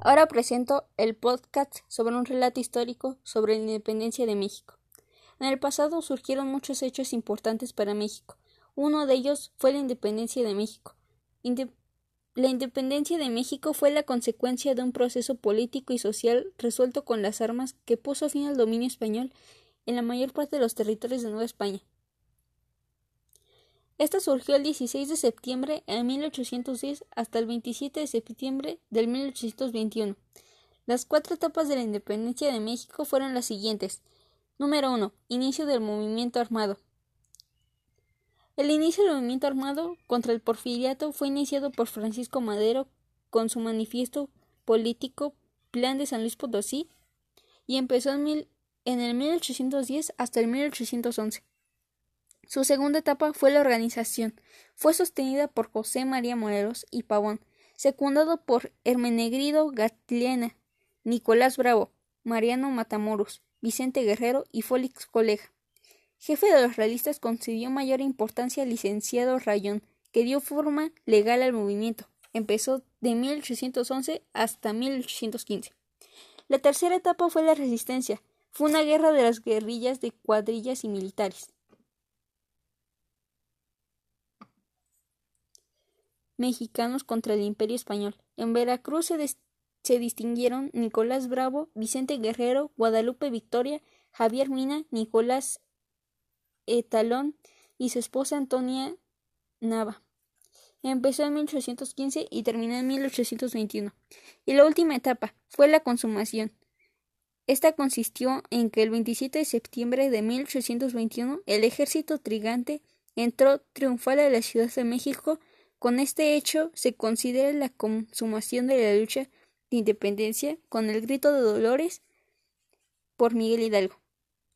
Ahora presento el podcast sobre un relato histórico sobre la independencia de México. En el pasado surgieron muchos hechos importantes para México. Uno de ellos fue la independencia de México. la independencia de México fue la consecuencia de un proceso político y social resuelto con las armas que puso fin al dominio español en la mayor parte de los territorios de Nueva España. Esta surgió el 16 de septiembre de 1810 hasta el 27 de septiembre del 1821. Las cuatro etapas de la independencia de México fueron las siguientes. Número 1. Inicio del movimiento armado. El inicio del movimiento armado contra el porfiriato fue iniciado por Francisco Madero con su manifiesto político Plan de San Luis Potosí y empezó en, en el 1810 hasta el 1811. Su segunda etapa fue la organización. Fue sostenida por José María Morelos y Pavón, secundado por Hermenegrido Gatliana, Nicolás Bravo, Mariano Matamoros, Vicente Guerrero y Félix Colega. Jefe de los realistas concedió mayor importancia al licenciado Rayón, que dio forma legal al movimiento. Empezó de 1811 hasta 1815. La tercera etapa fue la resistencia. Fue una guerra de las guerrillas de cuadrillas y militares. Mexicanos contra el Imperio Español. En Veracruz se, distinguieron Nicolás Bravo, Vicente Guerrero, Guadalupe Victoria, Javier Mina, Nicolás Etalón y su esposa Antonia Nava. Empezó en 1815 y terminó en 1821. Y la última etapa fue la consumación. Esta consistió en que el 27 de septiembre de 1821 el ejército trigante entró triunfal a la Ciudad de México con este hecho se considera la consumación de la lucha de independencia con el grito de Dolores por Miguel Hidalgo.